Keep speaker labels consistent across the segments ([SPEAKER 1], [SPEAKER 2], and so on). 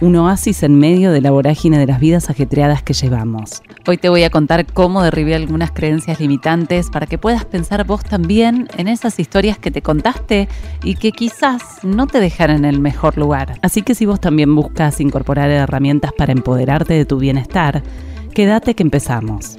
[SPEAKER 1] un oasis en medio de la vorágine de las vidas ajetreadas que llevamos. Hoy te voy a contar cómo derribé algunas creencias limitantes para que puedas pensar vos también en esas historias que te contaste y que quizás no te dejaran en el mejor lugar. Así que si vos también buscas incorporar herramientas para empoderarte de tu bienestar, quédate que empezamos.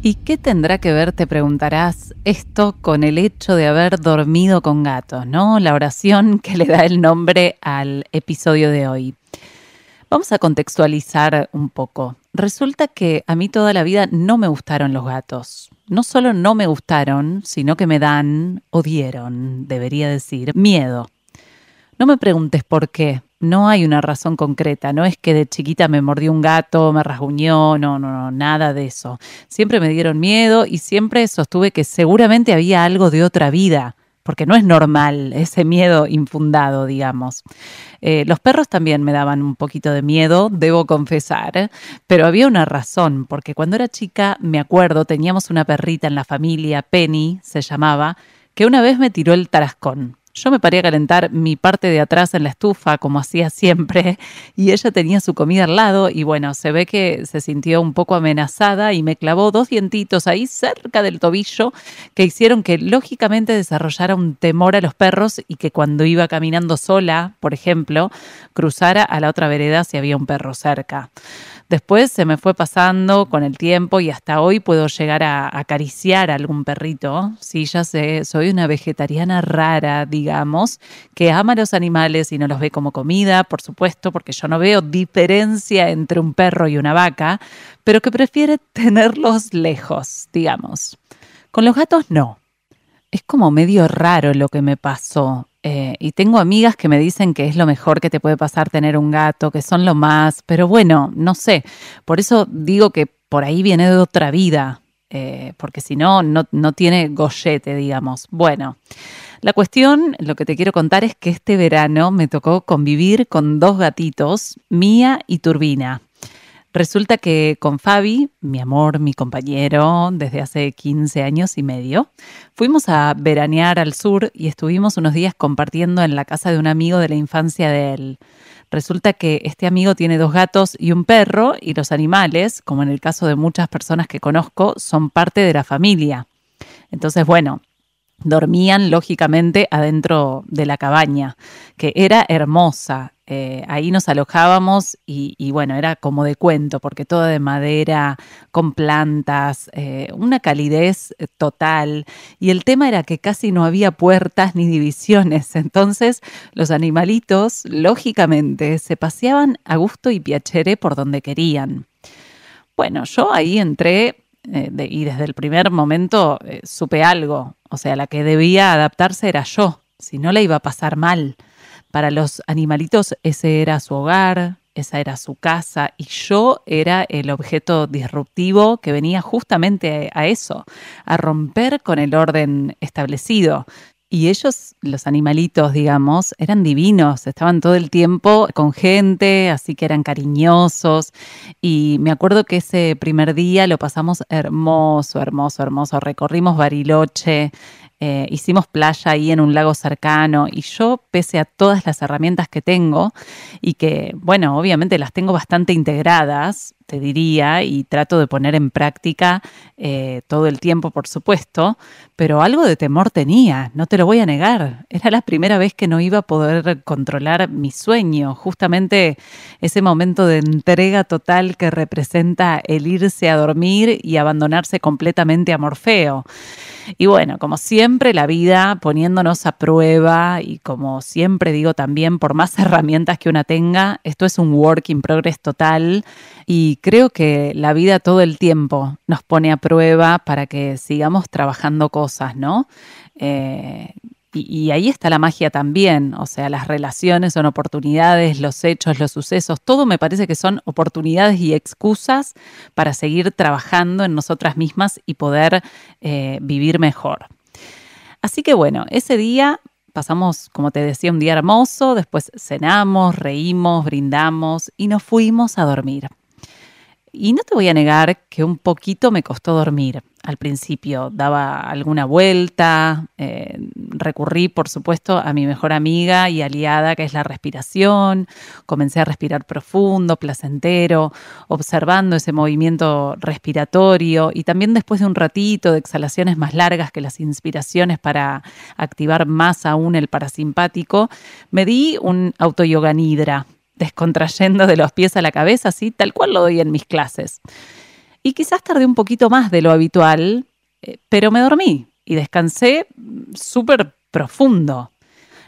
[SPEAKER 1] ¿Y qué tendrá que ver, te preguntarás, esto con el hecho de haber dormido con gatos, ¿no? La oración que le da el nombre al episodio de hoy. Vamos a contextualizar un poco. Resulta que a mí toda la vida no me gustaron los gatos. No solo no me gustaron, sino que me dan, o dieron, debería decir, miedo. No me preguntes por qué, no hay una razón concreta, no es que de chiquita me mordió un gato, me rasguñó, no, no, no, nada de eso. Siempre me dieron miedo y siempre sostuve que seguramente había algo de otra vida, porque no es normal ese miedo infundado, digamos. Eh, los perros también me daban un poquito de miedo, debo confesar, pero había una razón, porque cuando era chica, me acuerdo, teníamos una perrita en la familia, Penny se llamaba, que una vez me tiró el tarascón. Yo me paré a calentar mi parte de atrás en la estufa, como hacía siempre, y ella tenía su comida al lado y bueno, se ve que se sintió un poco amenazada y me clavó dos dientitos ahí cerca del tobillo que hicieron que lógicamente desarrollara un temor a los perros y que cuando iba caminando sola, por ejemplo, cruzara a la otra vereda si había un perro cerca. Después se me fue pasando con el tiempo y hasta hoy puedo llegar a acariciar a algún perrito. Sí, ya sé, soy una vegetariana rara, digamos, que ama a los animales y no los ve como comida, por supuesto, porque yo no veo diferencia entre un perro y una vaca, pero que prefiere tenerlos lejos, digamos. Con los gatos no. Es como medio raro lo que me pasó. Eh, y tengo amigas que me dicen que es lo mejor que te puede pasar tener un gato, que son lo más, pero bueno, no sé. Por eso digo que por ahí viene de otra vida, eh, porque si no, no tiene gollete, digamos. Bueno, la cuestión, lo que te quiero contar es que este verano me tocó convivir con dos gatitos, Mía y Turbina. Resulta que con Fabi, mi amor, mi compañero, desde hace 15 años y medio, fuimos a veranear al sur y estuvimos unos días compartiendo en la casa de un amigo de la infancia de él. Resulta que este amigo tiene dos gatos y un perro y los animales, como en el caso de muchas personas que conozco, son parte de la familia. Entonces, bueno, dormían lógicamente adentro de la cabaña, que era hermosa. Eh, ahí nos alojábamos y, bueno, era como de cuento, porque todo de madera, con plantas, eh, una calidez eh, total. Y el tema era que casi no había puertas ni divisiones, entonces los animalitos, lógicamente, se paseaban a gusto y piacere por donde querían. Bueno, yo ahí entré y desde el primer momento supe algo, o sea, la que debía adaptarse era yo, si no le iba a pasar mal. Para los animalitos ese era su hogar, esa era su casa y yo era el objeto disruptivo que venía justamente a eso, a romper con el orden establecido. Y ellos, los animalitos, digamos, eran divinos, estaban todo el tiempo con gente, así que eran cariñosos. Y me acuerdo que ese primer día lo pasamos hermoso, hermoso, hermoso. Recorrimos Bariloche, eh, hicimos playa ahí en un lago cercano y yo, pese a todas las herramientas que tengo y que, bueno, obviamente las tengo bastante integradas, te diría, y trato de poner en práctica eh, todo el tiempo, por supuesto, pero algo de temor tenía, no te lo voy a negar. Era la primera vez que no iba a poder controlar mi sueño, justamente ese momento de entrega total que representa el irse a dormir y abandonarse completamente a Morfeo. Y bueno, como siempre, la vida poniéndonos a prueba y como siempre digo también, por más herramientas que una tenga, esto es un work in progress total y creo que la vida todo el tiempo nos pone a prueba para que sigamos trabajando cosas, ¿no? Eh, y, ahí está la magia también, o sea, las relaciones son oportunidades, los hechos, los sucesos, todo me parece que son oportunidades y excusas para seguir trabajando en nosotras mismas y poder eh, vivir mejor. Así que bueno, ese día pasamos, como te decía, un día hermoso, después cenamos, reímos, brindamos y nos fuimos a dormir. Y no te voy a negar que un poquito me costó dormir. Al principio daba alguna vuelta, eh, recurrí por supuesto a mi mejor amiga y aliada que es la respiración, comencé a respirar profundo, placentero, observando ese movimiento respiratorio. Y también después de un ratito de exhalaciones más largas que las inspiraciones para activar más aún el parasimpático, me di un autoyoga nidra descontrayendo de los pies a la cabeza, así tal cual lo doy en mis clases. Y quizás tardé un poquito más de lo habitual, eh, pero me dormí y descansé súper profundo.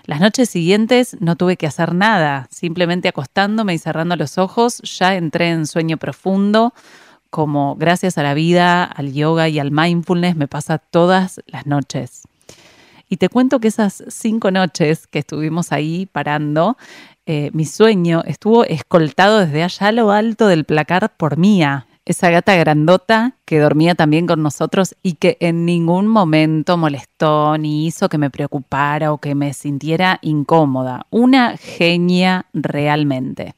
[SPEAKER 1] Las noches siguientes no tuve que hacer nada, simplemente acostándome y cerrando los ojos ya entré en sueño profundo, como gracias a la vida, al yoga y al mindfulness me pasa todas las noches. Y te cuento que esas cinco noches que estuvimos ahí parando, eh, mi sueño estuvo escoltado desde allá a lo alto del placar por Mía, esa gata grandota que dormía también con nosotros y que en ningún momento molestó ni hizo que me preocupara o que me sintiera incómoda. Una genia realmente.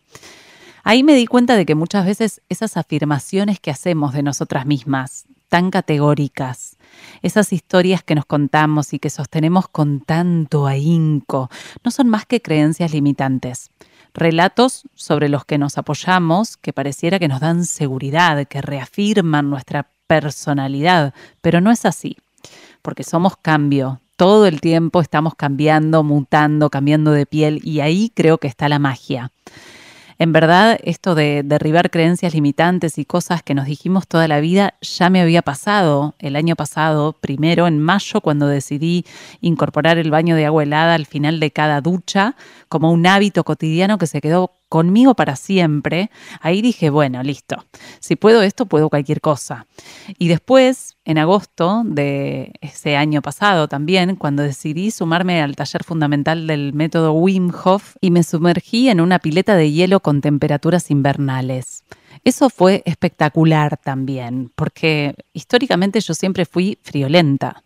[SPEAKER 1] Ahí me di cuenta de que muchas veces esas afirmaciones que hacemos de nosotras mismas, tan categóricas, esas historias que nos contamos y que sostenemos con tanto ahínco, no son más que creencias limitantes. Relatos sobre los que nos apoyamos que pareciera que nos dan seguridad, que reafirman nuestra personalidad, pero no es así, porque somos cambio, todo el tiempo estamos cambiando, mutando, cambiando de piel y ahí creo que está la magia. En verdad, esto de derribar creencias limitantes y cosas que nos dijimos toda la vida ya me había pasado el año pasado, primero en mayo, cuando decidí incorporar el baño de agua helada al final de cada ducha como un hábito cotidiano que se quedó conmigo para siempre, ahí dije, bueno, listo, si puedo esto, puedo cualquier cosa. Y después, en agosto de ese año pasado también, cuando decidí sumarme al taller fundamental del método Wim Hof y me sumergí en una pileta de hielo con temperaturas invernales. Eso fue espectacular también, porque históricamente yo siempre fui friolenta.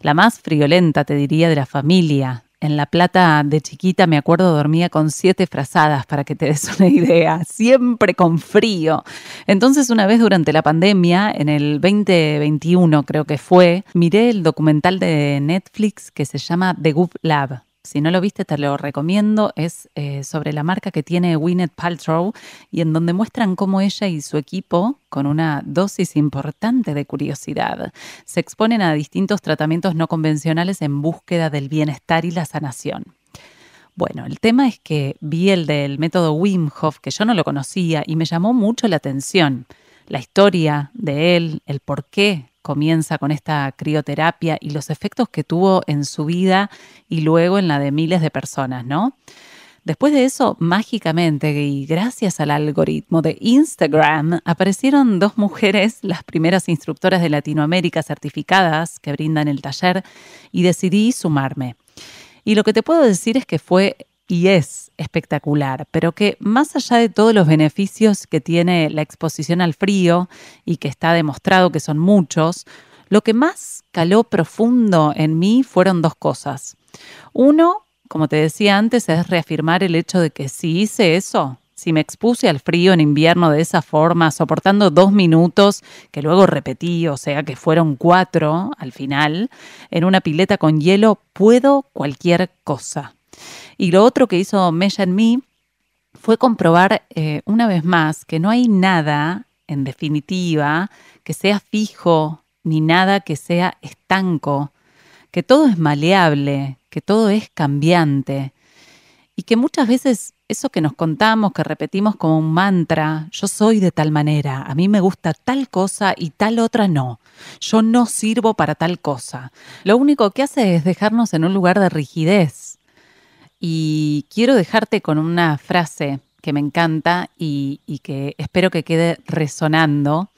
[SPEAKER 1] La más friolenta, te diría, de la familia, en La Plata de chiquita me acuerdo dormía con siete frazadas para que te des una idea, siempre con frío. Entonces una vez durante la pandemia, en el 2021 creo que fue, miré el documental de Netflix que se llama The Goop Lab. Si no lo viste, te lo recomiendo. Es eh, sobre la marca que tiene Gwyneth Paltrow y en donde muestran cómo ella y su equipo, con una dosis importante de curiosidad, se exponen a distintos tratamientos no convencionales en búsqueda del bienestar y la sanación. Bueno, el tema es que vi el del método Wim Hof, que yo no lo conocía, y me llamó mucho la atención. La historia de él, el por qué comienza con esta crioterapia y los efectos que tuvo en su vida y luego en la de miles de personas, ¿no? Después de eso, mágicamente y gracias al algoritmo de Instagram, aparecieron dos mujeres, las primeras instructoras de Latinoamérica certificadas que brindan el taller, y decidí sumarme. Y lo que te puedo decir es que fue y es espectacular, pero que más allá de todos los beneficios que tiene la exposición al frío y que está demostrado que son muchos, lo que más caló profundo en mí fueron dos cosas. Uno, como te decía antes, es reafirmar el hecho de que si hice eso, si me expuse al frío en invierno de esa forma, soportando dos minutos, que luego repetí, o sea que fueron cuatro al final, en una pileta con hielo, puedo cualquier cosa. Y lo otro que hizo Mella en mí fue comprobar eh, una vez más que no hay nada, en definitiva, que sea fijo, ni nada que sea estanco, que todo es maleable, que todo es cambiante. Y que muchas veces eso que nos contamos, que repetimos como un mantra, yo soy de tal manera, a mí me gusta tal cosa y tal otra no, yo no sirvo para tal cosa, lo único que hace es dejarnos en un lugar de rigidez, y quiero dejarte con una frase que me encanta y, que espero que quede resonando,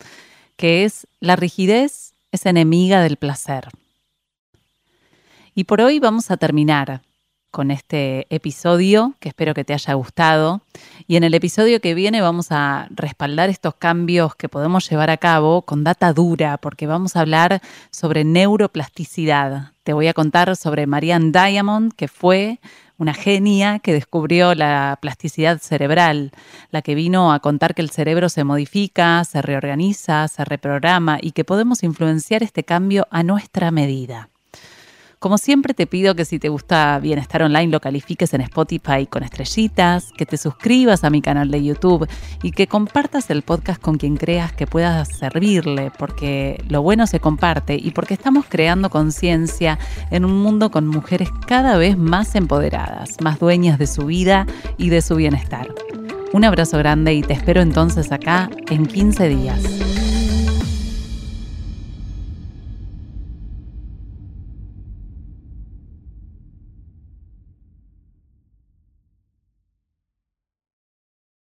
[SPEAKER 1] que es la rigidez es enemiga del placer. Y por hoy vamos a terminar con este episodio, que espero que te haya gustado. Y en el episodio que viene vamos a respaldar estos cambios que podemos llevar a cabo con data dura, porque vamos a hablar sobre neuroplasticidad. Te voy a contar sobre Marianne Diamond, que fue una genia que descubrió la plasticidad cerebral, la que vino a contar que el cerebro se modifica, se reorganiza, se reprograma y que podemos influenciar este cambio a nuestra medida. Como siempre te pido que si te gusta Bienestar Online lo califiques en Spotify con estrellitas, que te suscribas a mi canal de YouTube y que compartas el podcast con quien creas que pueda servirle, porque lo bueno se comparte y porque estamos creando conciencia en un mundo con mujeres cada vez más empoderadas, más dueñas de su vida y de su bienestar. Un abrazo grande y te espero entonces acá en 15 días.